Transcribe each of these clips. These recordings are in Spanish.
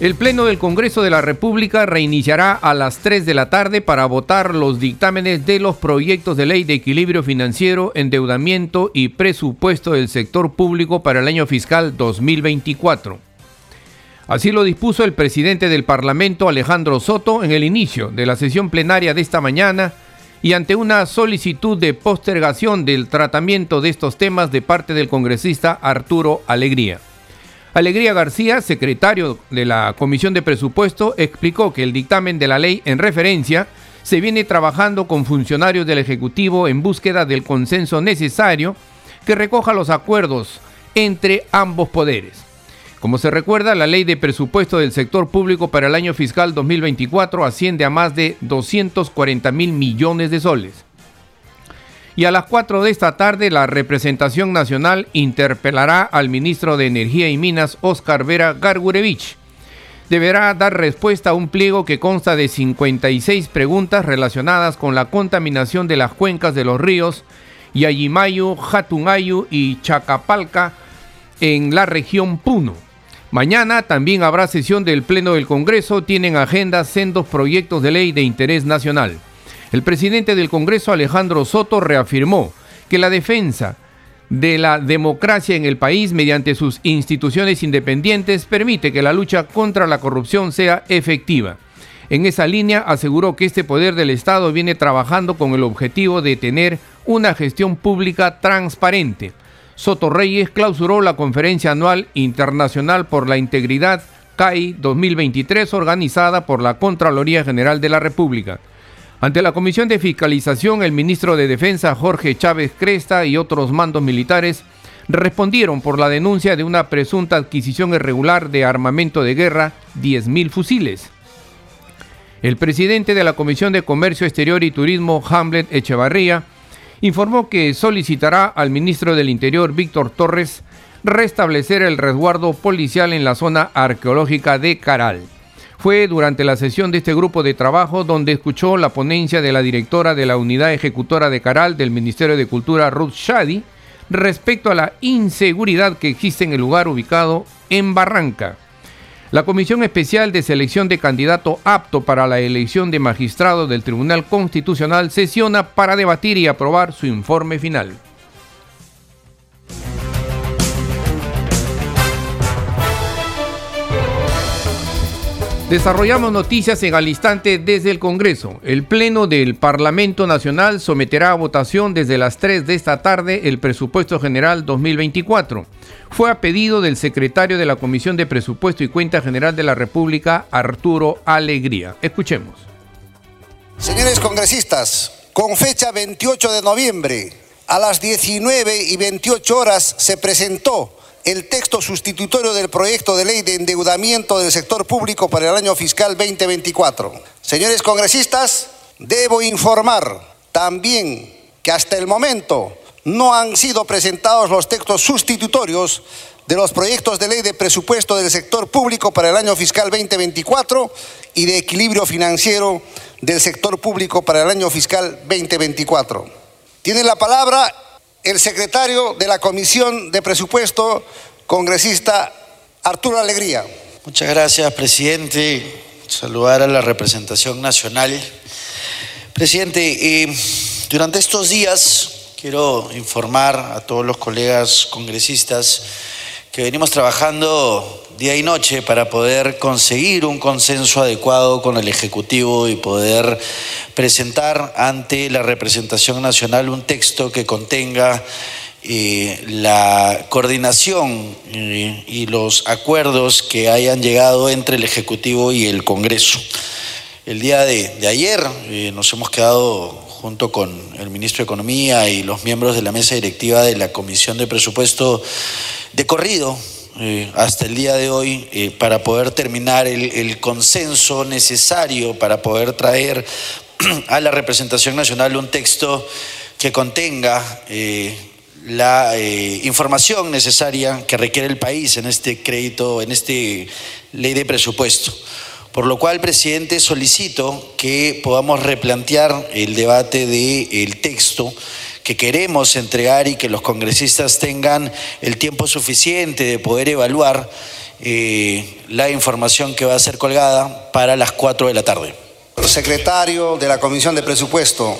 El Pleno del Congreso de la República reiniciará a las 3 de la tarde para votar los dictámenes de los proyectos de ley de equilibrio financiero, endeudamiento y presupuesto del sector público para el año fiscal 2024. Así lo dispuso el presidente del Parlamento, Alejandro Soto, en el inicio de la sesión plenaria de esta mañana y ante una solicitud de postergación del tratamiento de estos temas de parte del congresista Arturo Alegría. Alegría García, secretario de la Comisión de Presupuesto, explicó que el dictamen de la ley en referencia se viene trabajando con funcionarios del Ejecutivo en búsqueda del consenso necesario que recoja los acuerdos entre ambos poderes. Como se recuerda, la ley de presupuesto del sector público para el año fiscal 2024 asciende a más de 240 mil millones de soles. Y a las 4 de esta tarde la representación nacional interpelará al ministro de Energía y Minas, Oscar Vera Gargurevich. Deberá dar respuesta a un pliego que consta de 56 preguntas relacionadas con la contaminación de las cuencas de los ríos Yayimayu, Jatungayu y Chacapalca en la región Puno. Mañana también habrá sesión del Pleno del Congreso, tienen agenda sendos proyectos de ley de interés nacional. El presidente del Congreso, Alejandro Soto, reafirmó que la defensa de la democracia en el país mediante sus instituciones independientes permite que la lucha contra la corrupción sea efectiva. En esa línea aseguró que este poder del Estado viene trabajando con el objetivo de tener una gestión pública transparente. Soto Reyes clausuró la Conferencia Anual Internacional por la Integridad CAI 2023 organizada por la Contraloría General de la República. Ante la Comisión de Fiscalización, el ministro de Defensa Jorge Chávez Cresta y otros mandos militares respondieron por la denuncia de una presunta adquisición irregular de armamento de guerra, 10.000 fusiles. El presidente de la Comisión de Comercio Exterior y Turismo, Hamlet Echevarría, informó que solicitará al ministro del Interior, Víctor Torres, restablecer el resguardo policial en la zona arqueológica de Caral. Fue durante la sesión de este grupo de trabajo donde escuchó la ponencia de la directora de la Unidad Ejecutora de Caral del Ministerio de Cultura, Ruth Shadi, respecto a la inseguridad que existe en el lugar ubicado en Barranca. La Comisión Especial de Selección de Candidato apto para la elección de magistrado del Tribunal Constitucional sesiona para debatir y aprobar su informe final. Desarrollamos noticias en al instante desde el Congreso. El Pleno del Parlamento Nacional someterá a votación desde las 3 de esta tarde el presupuesto general 2024. Fue a pedido del secretario de la Comisión de Presupuesto y Cuenta General de la República, Arturo Alegría. Escuchemos. Señores congresistas, con fecha 28 de noviembre, a las 19 y 28 horas se presentó el texto sustitutorio del proyecto de ley de endeudamiento del sector público para el año fiscal 2024. Señores congresistas, debo informar también que hasta el momento no han sido presentados los textos sustitutorios de los proyectos de ley de presupuesto del sector público para el año fiscal 2024 y de equilibrio financiero del sector público para el año fiscal 2024. Tiene la palabra el secretario de la Comisión de Presupuesto, congresista Arturo Alegría. Muchas gracias, presidente. Saludar a la representación nacional. Presidente, eh, durante estos días quiero informar a todos los colegas congresistas que venimos trabajando día y noche para poder conseguir un consenso adecuado con el Ejecutivo y poder presentar ante la representación nacional un texto que contenga eh, la coordinación eh, y los acuerdos que hayan llegado entre el Ejecutivo y el Congreso. El día de, ayer eh, nos hemos quedado junto con el ministro de Economía y los miembros de la mesa directiva de la Comisión de Presupuesto de corrido eh, hasta el día de hoy eh, para poder terminar el, consenso necesario para poder traer a la representación nacional un texto que contenga la información necesaria que requiere el país en este crédito, en este ley de presupuesto. Por lo cual, presidente, solicito que podamos replantear el debate del texto que queremos entregar y que los congresistas tengan el tiempo suficiente de poder evaluar eh, la información que va a ser colgada para las 4 de la tarde. Secretario de la Comisión de Presupuesto,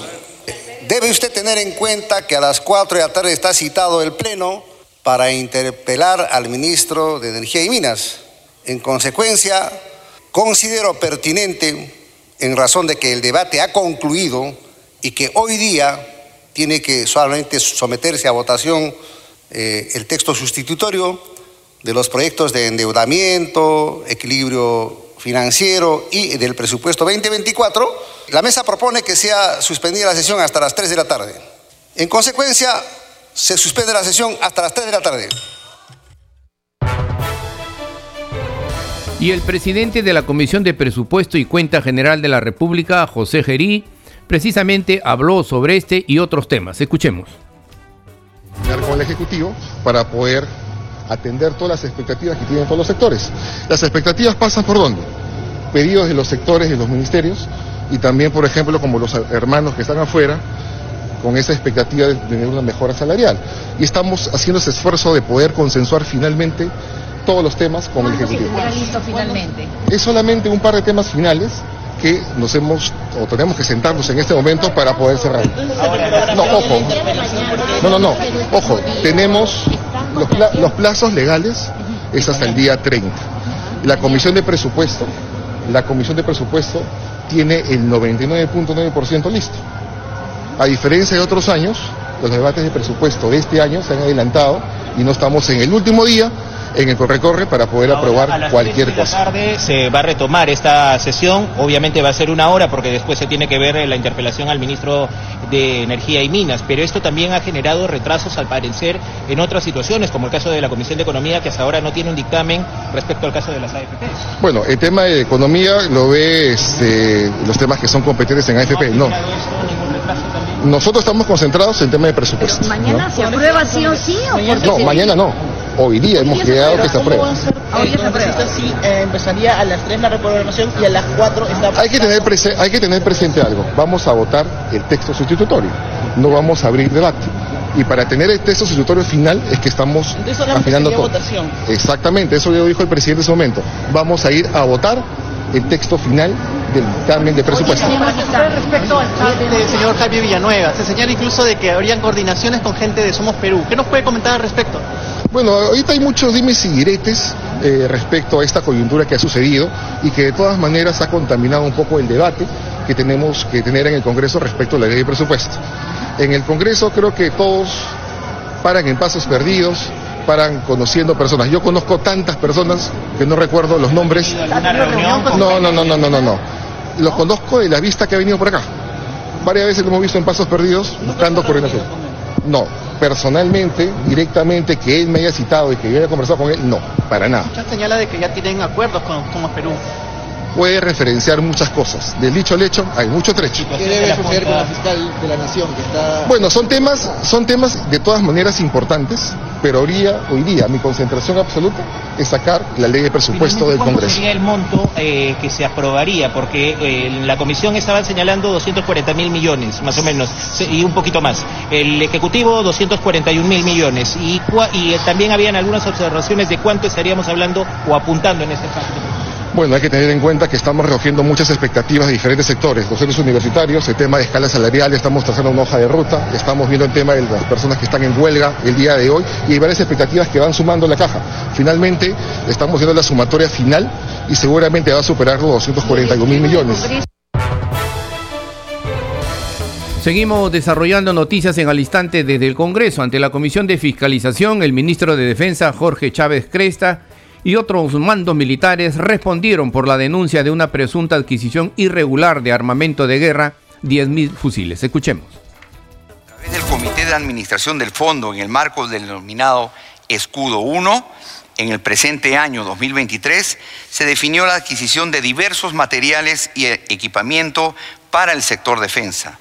debe usted tener en cuenta que a las 4 de la tarde está citado el Pleno para interpelar al ministro de Energía y Minas. En consecuencia, considero pertinente, en razón de que el debate ha concluido y que hoy día tiene que solamente someterse a votación eh, el texto sustitutorio de los proyectos de endeudamiento, equilibrio financiero y del presupuesto 2024, la mesa propone que sea suspendida la sesión hasta las 3 de la tarde. En consecuencia, se suspende la sesión hasta las 3 de la tarde. Y el presidente de la Comisión de Presupuesto y Cuenta General de la República, José Gerí, precisamente habló sobre este y otros temas. Escuchemos. Con el Ejecutivo para poder atender todas las expectativas que tienen todos los sectores. Las expectativas pasan por dónde? Pedidos de los sectores y los ministerios y también, por ejemplo, como los hermanos que están afuera, con esa expectativa de tener una mejora salarial. Y estamos haciendo ese esfuerzo de poder consensuar finalmente todos los temas con el Ejecutivo. finalmente? Es solamente un par de temas finales que nos hemos o tenemos que sentarnos en este momento para poder cerrar. No, ojo. No, no, no. Ojo, tenemos los, plazos legales es hasta el día 30. La Comisión de Presupuesto, la Comisión de Presupuesto tiene el 99.9% listo. A diferencia de otros años, los debates de presupuesto de este año se han adelantado y no estamos en el último día en el corre-corre para poder aprobar cualquier cosa. cosa. tarde se va a retomar esta sesión, obviamente va a ser una hora porque después se tiene que ver la interpelación al ministro de Energía y Minas, pero esto también ha generado retrasos al parecer en otras situaciones, como el caso de la Comisión de Economía que hasta ahora no tiene un dictamen respecto al caso de las AFPs. Bueno, el tema de economía lo ve este, los temas que son competentes en AFP, no. Nosotros estamos concentrados en el tema de presupuesto. ¿Mañana se aprueba sí o sí? ¿o no, mañana no. Hoy día hemos quedado que se aprueba. Hoy aprueba. Sí, eh, empezaría a las 3 la reprogramación y a las 4 está... Hay que, tener hay que tener presente algo. Vamos a votar el texto sustitutorio. No vamos a abrir debate. Y para tener el texto sustitutorio final es que estamos afinando todo. Votación. Exactamente, eso ya dijo el presidente en ese momento. Vamos a ir a votar el texto final del dictamen de presupuesto. Respecto al chat del señor Javier Villanueva, se señala incluso de que habrían coordinaciones con gente de Somos Perú. ¿Qué nos puede comentar al respecto? Bueno, ahorita hay muchos dimes y diretes eh, respecto a esta coyuntura que ha sucedido y que de todas maneras ha contaminado un poco el debate que tenemos que tener en el Congreso respecto a la ley de presupuesto. En el Congreso creo que todos paran en pasos perdidos, paran conociendo personas. Yo conozco tantas personas que no recuerdo los nombres. No, no, no, no, no, no, no. Los conozco de la vista que ha venido por acá. Varias veces lo hemos visto en pasos perdidos buscando coordinación. No, personalmente, directamente, que él me haya citado y que yo haya conversado con él, no, para nada. Muchas señala de que ya tienen acuerdos con Somos Perú puede referenciar muchas cosas. Del dicho al hecho hay mucho trecho. ¿Qué debe suceder con la fiscal de la nación que está... Bueno, son temas, son temas de todas maneras importantes, pero hoy día, hoy día mi concentración absoluta es sacar la ley de presupuesto del Congreso. sería el monto eh, que se aprobaría? Porque eh, la comisión estaba señalando 240 mil millones, más o menos, y un poquito más. El Ejecutivo 241 mil millones. Y, y también habían algunas observaciones de cuánto estaríamos hablando o apuntando en este pacto. Bueno, hay que tener en cuenta que estamos recogiendo muchas expectativas de diferentes sectores, docentes universitarios, el tema de escala salarial, estamos trazando una hoja de ruta, estamos viendo el tema de las personas que están en huelga el día de hoy y hay varias expectativas que van sumando la caja. Finalmente, estamos viendo la sumatoria final y seguramente va a superar los 241 mil millones. Seguimos desarrollando noticias en al instante desde el Congreso. Ante la Comisión de Fiscalización, el ministro de Defensa, Jorge Chávez Cresta, y otros mandos militares respondieron por la denuncia de una presunta adquisición irregular de armamento de guerra, 10.000 fusiles. Escuchemos. A través del Comité de Administración del Fondo, en el marco del denominado Escudo 1, en el presente año 2023, se definió la adquisición de diversos materiales y equipamiento para el sector defensa.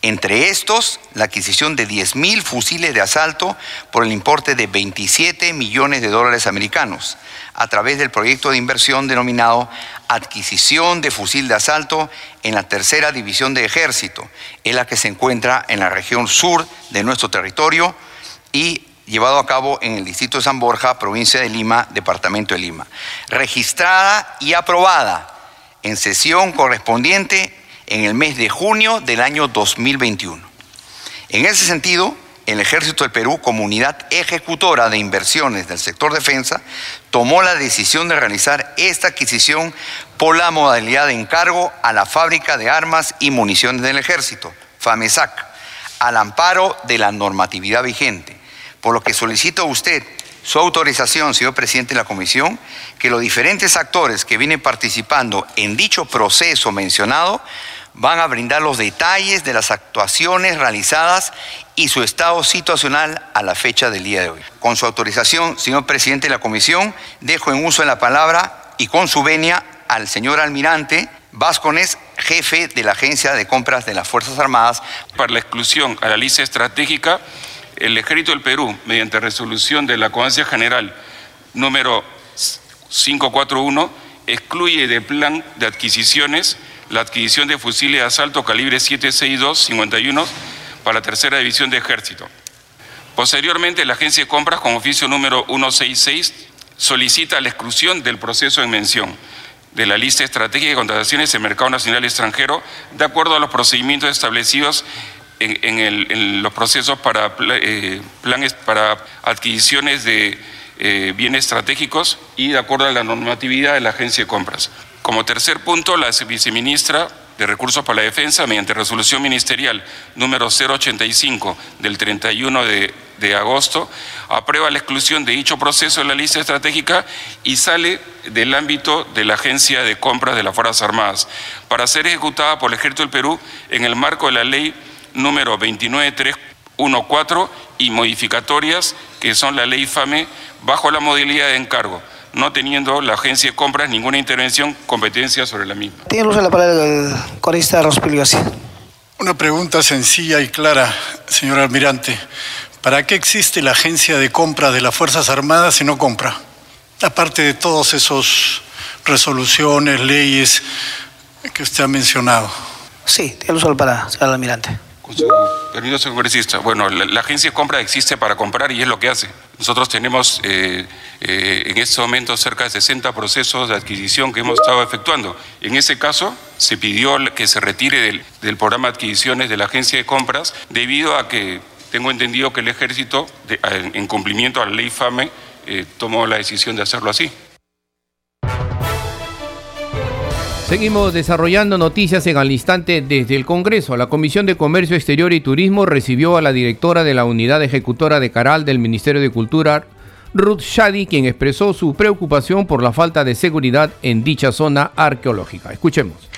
Entre estos, la adquisición de 10.000 fusiles de asalto por el importe de 27 millones de dólares americanos a través del proyecto de inversión denominado Adquisición de Fusil de Asalto en la Tercera División de Ejército, en la que se encuentra en la región sur de nuestro territorio y llevado a cabo en el Distrito de San Borja, provincia de Lima, Departamento de Lima, registrada y aprobada en sesión correspondiente en el mes de junio del año 2021. En ese sentido, el Ejército del Perú, como unidad ejecutora de inversiones del sector defensa, tomó la decisión de realizar esta adquisición por la modalidad de encargo a la Fábrica de Armas y Municiones del Ejército, FAMESAC, al amparo de la normatividad vigente, por lo que solicito a usted su autorización, señor presidente de la Comisión, que los diferentes actores que vienen participando en dicho proceso mencionado van a brindar los detalles de las actuaciones realizadas y su estado situacional a la fecha del día de hoy. Con su autorización, señor presidente de la Comisión, dejo en uso de la palabra y con su venia al señor almirante Vascones, jefe de la Agencia de Compras de las Fuerzas Armadas. Para la exclusión a la lista estratégica, el Ejército del Perú, mediante resolución de la Comancia General número 541, excluye del plan de adquisiciones la adquisición de fusiles de asalto calibre 762-51 para la tercera división de ejército. Posteriormente, la agencia de compras con oficio número 166 solicita la exclusión del proceso en mención de la lista estratégica de contrataciones en mercado nacional extranjero de acuerdo a los procedimientos establecidos en, los procesos para eh, planes para adquisiciones de eh, bienes estratégicos y de acuerdo a la normatividad de la agencia de compras. Como tercer punto, la viceministra de Recursos para la Defensa, mediante resolución ministerial número 085 del 31 de, de, agosto, aprueba la exclusión de dicho proceso de la lista estratégica y sale del ámbito de la Agencia de Compras de las Fuerzas Armadas para ser ejecutada por el Ejército del Perú en el marco de la ley número 29314 y modificatorias que son la ley FAME bajo la modalidad de encargo no teniendo la agencia de compras ninguna intervención, competencia sobre la misma. Tiene luz la palabra el corista Rospilio Una pregunta sencilla y clara, señor almirante. ¿Para qué existe la agencia de compras de las Fuerzas Armadas si no compra? Aparte de todas esas resoluciones, leyes que usted ha mencionado. Sí, tiene luz la palabra, señor almirante. Con su congresista. Bueno, la, agencia de compra existe para comprar y es lo que hace. Nosotros tenemos eh, eh, en este momento cerca de 60 procesos de adquisición que hemos estado efectuando. En ese caso, se pidió que se retire del, programa de adquisiciones de la agencia de compras debido a que tengo entendido que el ejército, en cumplimiento a la ley FAME, eh, tomó la decisión de hacerlo así. Seguimos desarrollando noticias en al instante desde el Congreso. La Comisión de Comercio Exterior y Turismo recibió a la directora de la Unidad Ejecutora de Caral del Ministerio de Cultura, Ruth Shadi, quien expresó su preocupación por la falta de seguridad en dicha zona arqueológica. Escuchemos.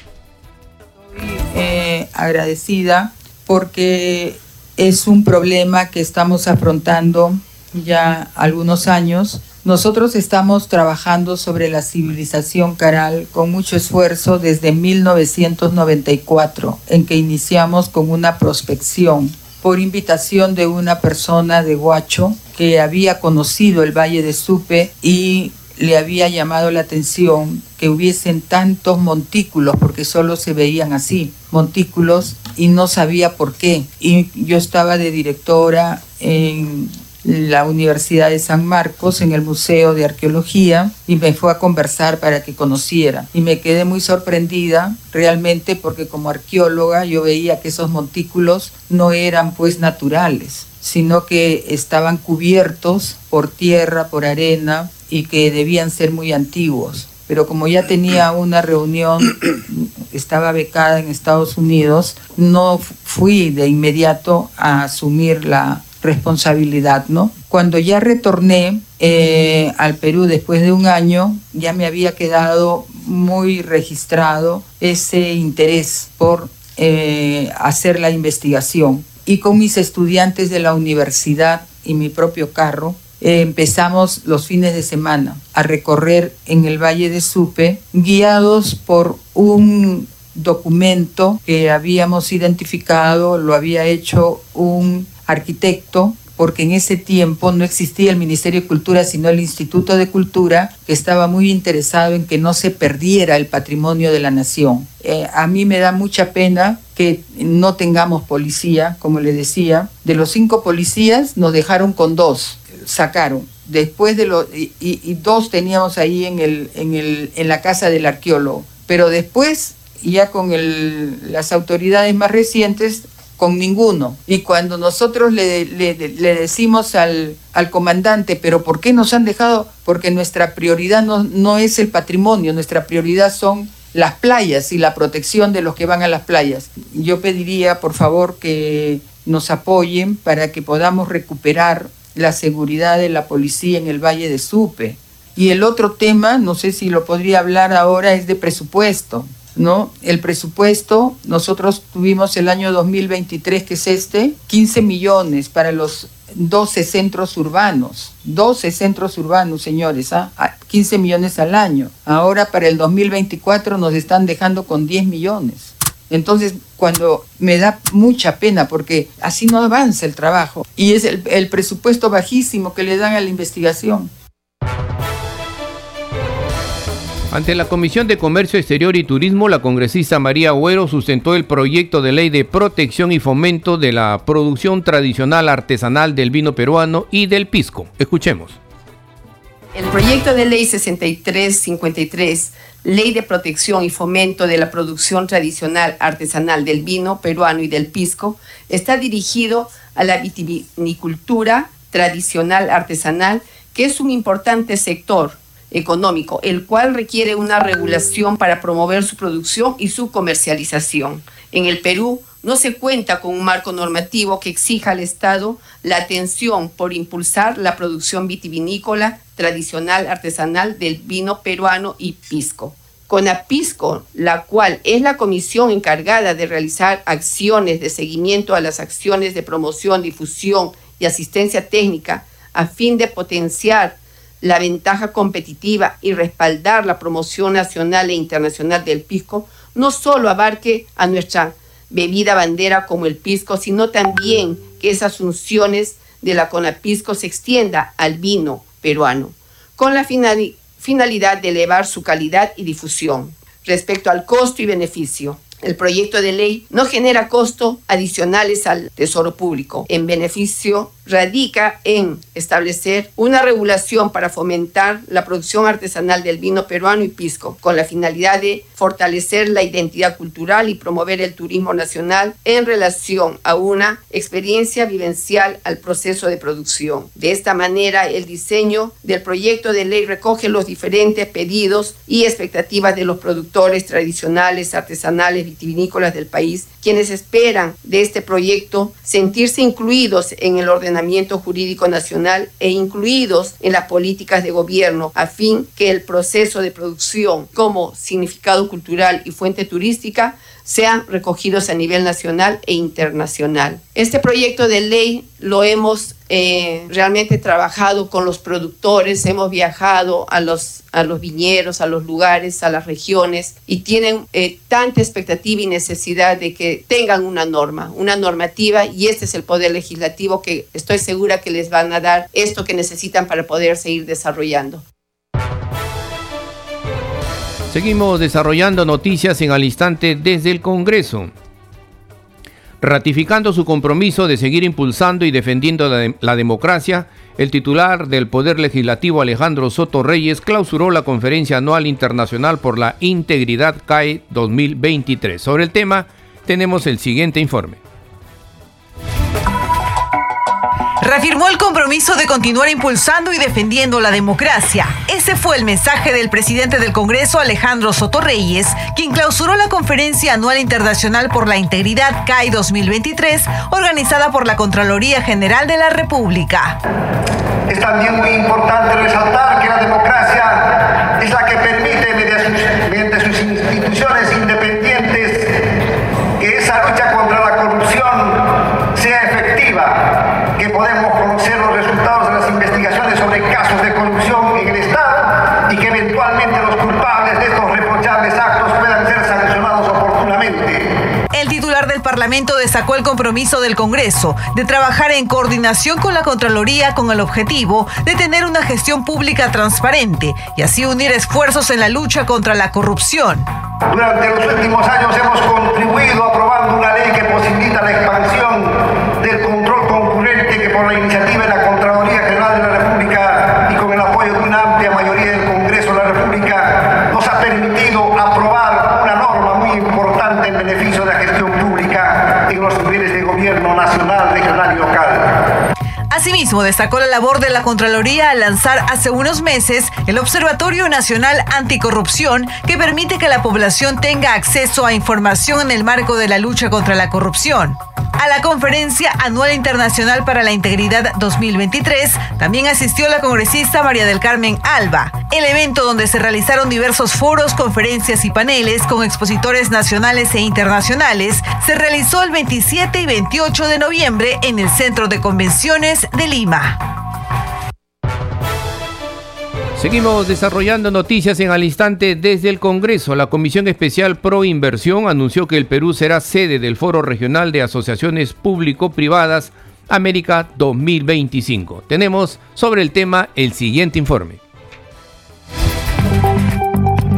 Eh, agradecida porque es un problema que estamos afrontando ya algunos años nosotros estamos trabajando sobre la civilización caral con mucho esfuerzo desde 1994, en que iniciamos con una prospección por invitación de una persona de Huacho que había conocido el Valle de Supe y le había llamado la atención que hubiesen tantos montículos, porque solo se veían así, montículos, y no sabía por qué. Y yo estaba de directora en la Universidad de San Marcos en el Museo de Arqueología y me fue a conversar para que conociera. Y me quedé muy sorprendida realmente porque como arqueóloga yo veía que esos montículos no eran pues naturales, sino que estaban cubiertos por tierra, por arena y que debían ser muy antiguos. Pero como ya tenía una reunión, estaba becada en Estados Unidos, no fui de inmediato a asumir la responsabilidad, ¿no? Cuando ya retorné eh, al Perú después de un año, ya me había quedado muy registrado ese interés por eh, hacer la investigación. Y con mis estudiantes de la universidad y mi propio carro, eh, empezamos los fines de semana a recorrer en el Valle de Supe, guiados por un documento que habíamos identificado, lo había hecho un arquitecto porque en ese tiempo no existía el Ministerio de Cultura, sino el Instituto de Cultura, que estaba muy interesado en que no se perdiera el patrimonio de la nación. Eh, a mí me da mucha pena que no tengamos policía, como le decía. De los cinco policías nos dejaron con dos, sacaron. Después de los... Y, dos teníamos ahí en, el, en, el, en la casa del arqueólogo. Pero después, ya con las autoridades más recientes, con ninguno. Y cuando nosotros le, decimos al, al, comandante, pero ¿por qué nos han dejado? Porque nuestra prioridad no, no es el patrimonio, nuestra prioridad son las playas y la protección de los que van a las playas. Yo pediría, por favor, que nos apoyen para que podamos recuperar la seguridad de la policía en el Valle de Supe. Y el otro tema, no sé si lo podría hablar ahora, es de presupuesto. ¿No? El presupuesto, nosotros tuvimos el año 2023, que es este, 15 millones para los 12 centros urbanos, 12 centros urbanos, señores, ¿ah? 15 millones al año. Ahora para el 2024 nos están dejando con 10 millones. Entonces, cuando me da mucha pena, porque así no avanza el trabajo, y es el, el presupuesto bajísimo que le dan a la investigación. Ante la Comisión de Comercio Exterior y Turismo, la congresista María Huero sustentó el proyecto de ley de protección y fomento de la producción tradicional artesanal del vino peruano y del pisco. Escuchemos. El proyecto de ley 6353, Ley de Protección y Fomento de la Producción Tradicional Artesanal del Vino Peruano y del Pisco, está dirigido a la vitivinicultura tradicional artesanal, que es un importante sector económico, el cual requiere una regulación para promover su producción y su comercialización. En el Perú no se cuenta con un marco normativo que exija al Estado la atención por impulsar la producción vitivinícola tradicional artesanal del vino peruano y pisco. Con APISCO, la cual es la comisión encargada de realizar acciones de seguimiento a las acciones de promoción, difusión y asistencia técnica a fin de potenciar la ventaja competitiva y respaldar la promoción nacional e internacional del pisco, no solo abarque a nuestra bebida bandera como el pisco, sino también que esas funciones de la CONAPISCO se extienda al vino peruano, con la finalidad de elevar su calidad y difusión. Respecto al costo y beneficio, el proyecto de ley no genera costos adicionales al Tesoro Público. En beneficio radica en establecer una regulación para fomentar la producción artesanal del vino peruano y pisco, con la finalidad de fortalecer la identidad cultural y promover el turismo nacional en relación a una experiencia vivencial al proceso de producción. De esta manera, el diseño del proyecto de ley recoge los diferentes pedidos y expectativas de los productores tradicionales, artesanales, vitivinícolas del país, quienes esperan de este proyecto sentirse incluidos en el ordenamiento jurídico nacional e incluidos en las políticas de gobierno a fin que el proceso de producción como significado cultural y fuente turística sean recogidos a nivel nacional e internacional. Este proyecto de ley lo hemos eh, realmente trabajado con los productores, hemos viajado a los, a los viñeros, a los lugares, a las regiones y tienen eh, tanta expectativa y necesidad de que tengan una norma, una normativa y este es el poder legislativo que estoy segura que les van a dar esto que necesitan para poder seguir desarrollando. Seguimos desarrollando noticias en al instante desde el Congreso. Ratificando su compromiso de seguir impulsando y defendiendo la, la, democracia, el titular del Poder Legislativo Alejandro Soto Reyes clausuró la Conferencia Anual Internacional por la Integridad CAE 2023. Sobre el tema tenemos el siguiente informe. Reafirmó el compromiso de continuar impulsando y defendiendo la democracia. Ese fue el mensaje del presidente del Congreso, Alejandro Soto Reyes, quien clausuró la Conferencia Anual Internacional por la Integridad CAI 2023, organizada por la Contraloría General de la República. Es también muy importante resaltar que la democracia es la que permite, mediante sus, instituciones independientes, que esa lucha contra la corrupción sea efectiva, que podemos conocer los resultados de las investigaciones sobre casos de corrupción en el Estado y que eventualmente los culpables de estos reprochables actos puedan ser sancionados oportunamente El titular del Parlamento destacó el compromiso del Congreso de trabajar en coordinación con la Contraloría con el objetivo de tener una gestión pública transparente y así unir esfuerzos en la lucha contra la corrupción. Durante los últimos años hemos contribuido aprobando una ley que posibilita la expansión del control concurrente que por la iniciativa de la Contraloría General de la República y con el apoyo de una amplia mayoría del Congreso de la República nos ha permitido aprobar una norma muy importante en beneficio de la gestión pública en los niveles de gobierno nacional, regional y local. Asimismo, destacó la labor de la Contraloría al lanzar hace unos meses el Observatorio Nacional Anticorrupción, que permite que la población tenga acceso a información en el marco de la lucha contra la corrupción. A la Conferencia Anual Internacional para la Integridad 2023 también asistió la congresista María del Carmen Alba, el evento donde se realizaron diversos foros, conferencias y paneles con expositores nacionales e internacionales, se realizó el 27 y 28 de noviembre en el Centro de Convenciones de Lima. Seguimos desarrollando noticias en al instante desde el Congreso. La Comisión Especial Pro Inversión anunció que el Perú será sede del Foro Regional de Asociaciones Público-Privadas América 2025. Tenemos sobre el tema el siguiente informe.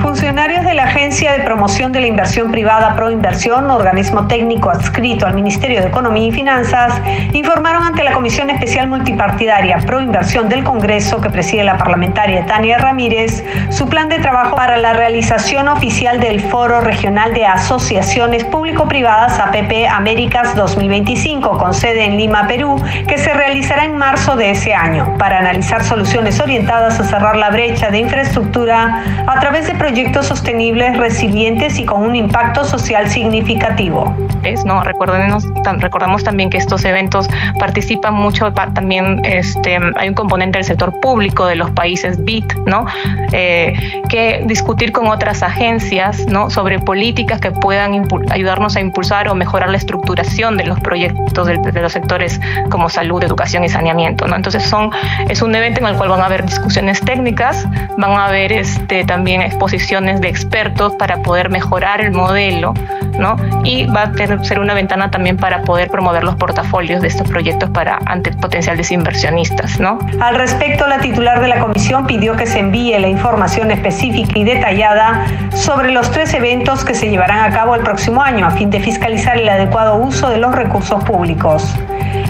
Funcionarios de la Agencia de Promoción de la Inversión Privada Proinversión, organismo técnico adscrito al Ministerio de Economía y Finanzas, informaron ante la Comisión Especial Multipartidaria Proinversión del Congreso que preside la parlamentaria Tania Ramírez su plan de trabajo para la realización oficial del Foro Regional de Asociaciones Público-Privadas APP Américas 2025 con sede en Lima, Perú, que se realizará en marzo de ese año. Para analizar soluciones orientadas a cerrar la brecha de infraestructura a través de proyectos proyectos sostenibles, resilientes y con un impacto social significativo. ¿no? Recordemos, recordamos también que estos eventos participan mucho, también este, hay un componente del sector público de los países BIT, ¿no? Eh, que discutir con otras agencias ¿no? sobre políticas que puedan ayudarnos a impulsar o mejorar la estructuración de los proyectos de, de, los sectores como salud, educación y saneamiento. ¿no? Entonces son, es un evento en el cual van a haber discusiones técnicas, van a haber este, también exposiciones de expertos para poder mejorar el modelo, ¿no? Y va a ser una ventana también para poder promover los portafolios de estos proyectos para ante potenciales inversionistas, ¿no? Al respecto, la titular de la comisión pidió que se envíe la información específica y detallada sobre los tres eventos que se llevarán a cabo el próximo año a fin de fiscalizar el adecuado uso de los recursos públicos.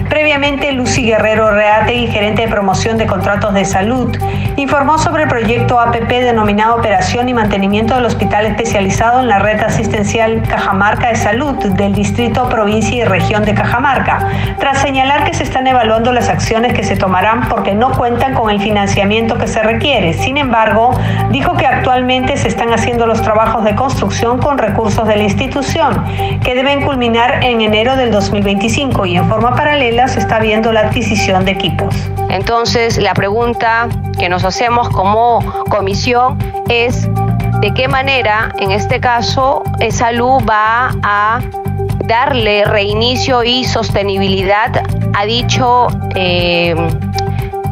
Previamente, Lucy Guerrero Reate, gerente de promoción de contratos de salud, informó sobre el proyecto APP denominado Operación y Mantenimiento del Hospital Especializado en la Red Asistencial Cajamarca de Salud del Distrito, Provincia y Región de Cajamarca, tras señalar que se están evaluando las acciones que se tomarán porque no cuentan con el financiamiento que se requiere. Sin embargo, dijo que actualmente se están haciendo los trabajos de construcción con recursos de la institución, que deben culminar en enero del 2025 y en forma paralela se está viendo la adquisición de equipos. Entonces, la pregunta que nos hacemos como comisión es de qué manera, en este caso, salud va a darle reinicio y sostenibilidad a dicho eh,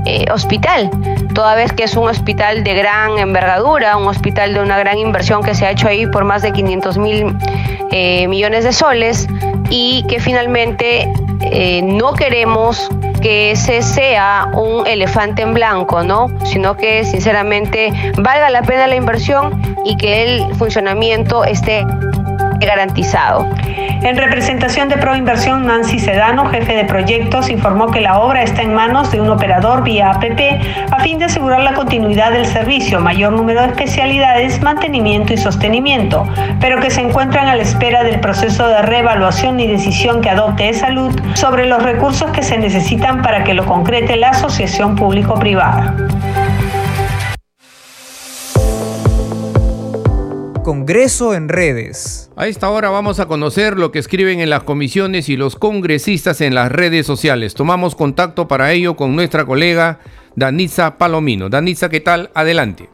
eh, hospital, toda vez que es un hospital de gran envergadura, un hospital de una gran inversión que se ha hecho ahí por más de 500 mil eh, millones de soles y que finalmente no queremos que ese sea un elefante en blanco, ¿no? Sino que sinceramente valga la pena la inversión y que el funcionamiento esté garantizado. En representación de Proinversión, Nancy Sedano, jefe de proyectos, informó que la obra está en manos de un operador vía APP a fin de asegurar la continuidad del servicio, mayor número de especialidades, mantenimiento y sostenimiento, pero que se encuentran a la espera del proceso de reevaluación y decisión que adopte de salud sobre los recursos que se necesitan para que lo concrete la asociación público-privada. Congreso en redes. A esta hora vamos a conocer lo que escriben en las comisiones y los congresistas en las redes sociales. Tomamos contacto para ello con nuestra colega Danitza Palomino. Danitza, ¿qué tal? Adelante.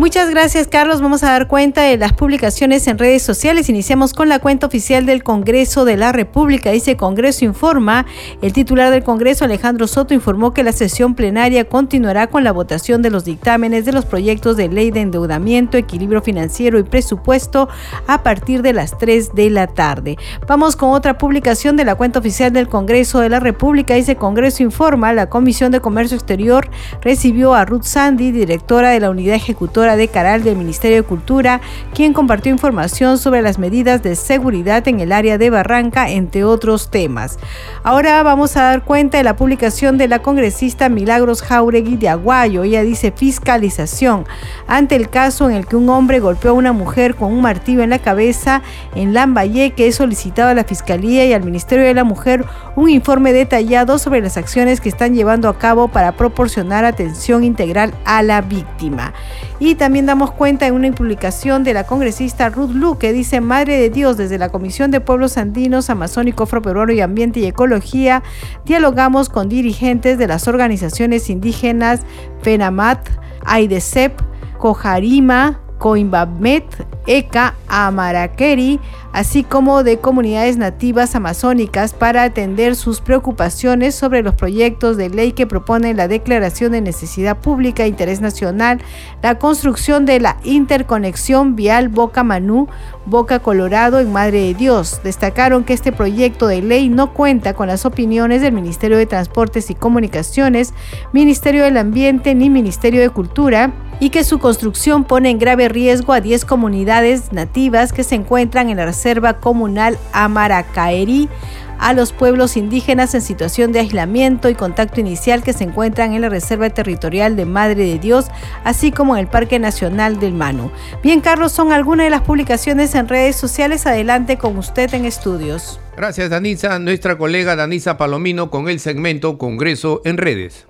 Muchas gracias, Carlos. Vamos a dar cuenta de las publicaciones en redes sociales. Iniciamos con la cuenta oficial del Congreso de la República. Dice Congreso Informa. El titular del Congreso, Alejandro Soto, informó que la sesión plenaria continuará con la votación de los dictámenes de los proyectos de ley de endeudamiento, equilibrio financiero y presupuesto a partir de las 3 de la tarde. Vamos con otra publicación de la cuenta oficial del Congreso de la República. Dice Congreso Informa. La Comisión de Comercio Exterior recibió a Ruth Sandy, directora de la Unidad Ejecutora de Caral del Ministerio de Cultura, quien compartió información sobre las medidas de seguridad en el área de Barranca, entre otros temas. Ahora vamos a dar cuenta de la publicación de la congresista Milagros Jauregui de Aguayo. Ella dice fiscalización ante el caso en el que un hombre golpeó a una mujer con un martillo en la cabeza en Lambayeque. He solicitado a la Fiscalía y al Ministerio de la Mujer un informe detallado sobre las acciones que están llevando a cabo para proporcionar atención integral a la víctima. Y también damos cuenta en una publicación de la congresista Ruth Lu que dice, Madre de Dios, desde la Comisión de Pueblos Andinos, Amazónico, Afroperuano y Ambiente y Ecología, dialogamos con dirigentes de las organizaciones indígenas FENAMAT, AIDESEP, Cojarima, Coimbamet, ECA, Amarakeri, así como de comunidades nativas amazónicas para atender sus preocupaciones sobre los proyectos de ley que proponen la declaración de necesidad pública e interés nacional, la construcción de la interconexión vial Boca Manú, Boca Colorado en Madre de Dios. Destacaron que este proyecto de ley no cuenta con las opiniones del Ministerio de Transportes y Comunicaciones, Ministerio del Ambiente ni Ministerio de Cultura y que su construcción pone en grave riesgo a 10 comunidades nativas que se encuentran en la Reserva Comunal Amaracaerí, a los pueblos indígenas en situación de aislamiento y contacto inicial que se encuentran en la Reserva Territorial de Madre de Dios, así como en el Parque Nacional del Manu. Bien, Carlos, son algunas de las publicaciones en redes sociales. Adelante con usted en estudios. Gracias, Danisa. Nuestra colega Danisa Palomino con el segmento Congreso en redes.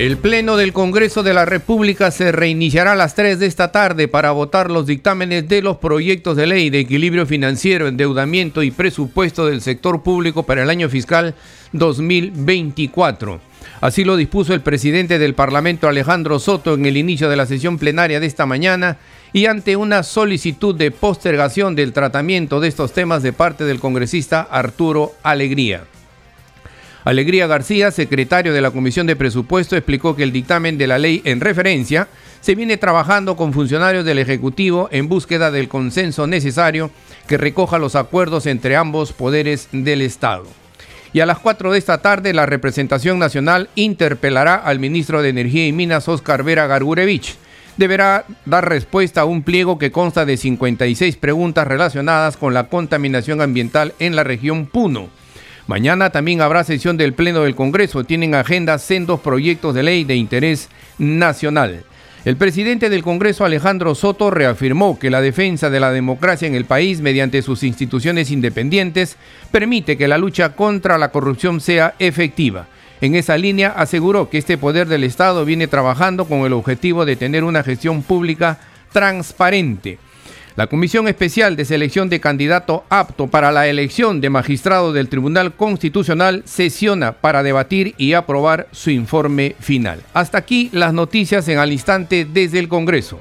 El Pleno del Congreso de la República se reiniciará a las 3 de esta tarde para votar los dictámenes de los proyectos de ley de equilibrio financiero, endeudamiento y presupuesto del sector público para el año fiscal 2024. Así lo dispuso el presidente del Parlamento Alejandro Soto en el inicio de la sesión plenaria de esta mañana y ante una solicitud de postergación del tratamiento de estos temas de parte del congresista Arturo Alegría. Alegría García, secretario de la Comisión de Presupuesto, explicó que el dictamen de la ley en referencia se viene trabajando con funcionarios del Ejecutivo en búsqueda del consenso necesario que recoja los acuerdos entre ambos poderes del Estado. Y a las 4 de esta tarde la representación nacional interpelará al ministro de Energía y Minas, Oscar Vera Gargurevich. Deberá dar respuesta a un pliego que consta de 56 preguntas relacionadas con la contaminación ambiental en la región Puno. Mañana también habrá sesión del Pleno del Congreso. Tienen agenda sendos proyectos de ley de interés nacional. El presidente del Congreso, Alejandro Soto, reafirmó que la defensa de la democracia en el país mediante sus instituciones independientes permite que la lucha contra la corrupción sea efectiva. En esa línea aseguró que este poder del Estado viene trabajando con el objetivo de tener una gestión pública transparente. La Comisión Especial de Selección de Candidato apto para la elección de magistrado del Tribunal Constitucional sesiona para debatir y aprobar su informe final. Hasta aquí las noticias en al instante desde el Congreso.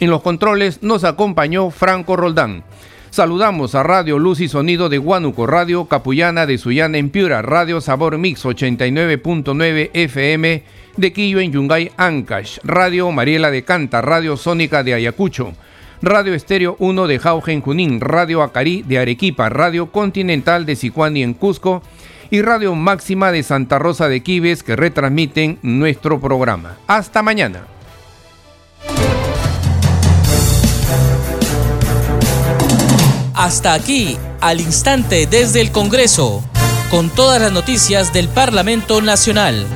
En los controles nos acompañó Franco Roldán. Saludamos a Radio Luz y Sonido de Huánuco, Radio Capullana de Sullana en Piura, Radio Sabor Mix 89.9 FM de Quillo en Yungay, Ancash, Radio Mariela de Canta, Radio Sónica de Ayacucho, Radio Estéreo 1 de Jauja en Junín, Radio Acarí de Arequipa, Radio Continental de Sicuani en Cusco y Radio Máxima de Santa Rosa de Quibes que retransmiten nuestro programa. Hasta mañana. Hasta aquí, al instante desde el Congreso, con todas las noticias del Parlamento Nacional.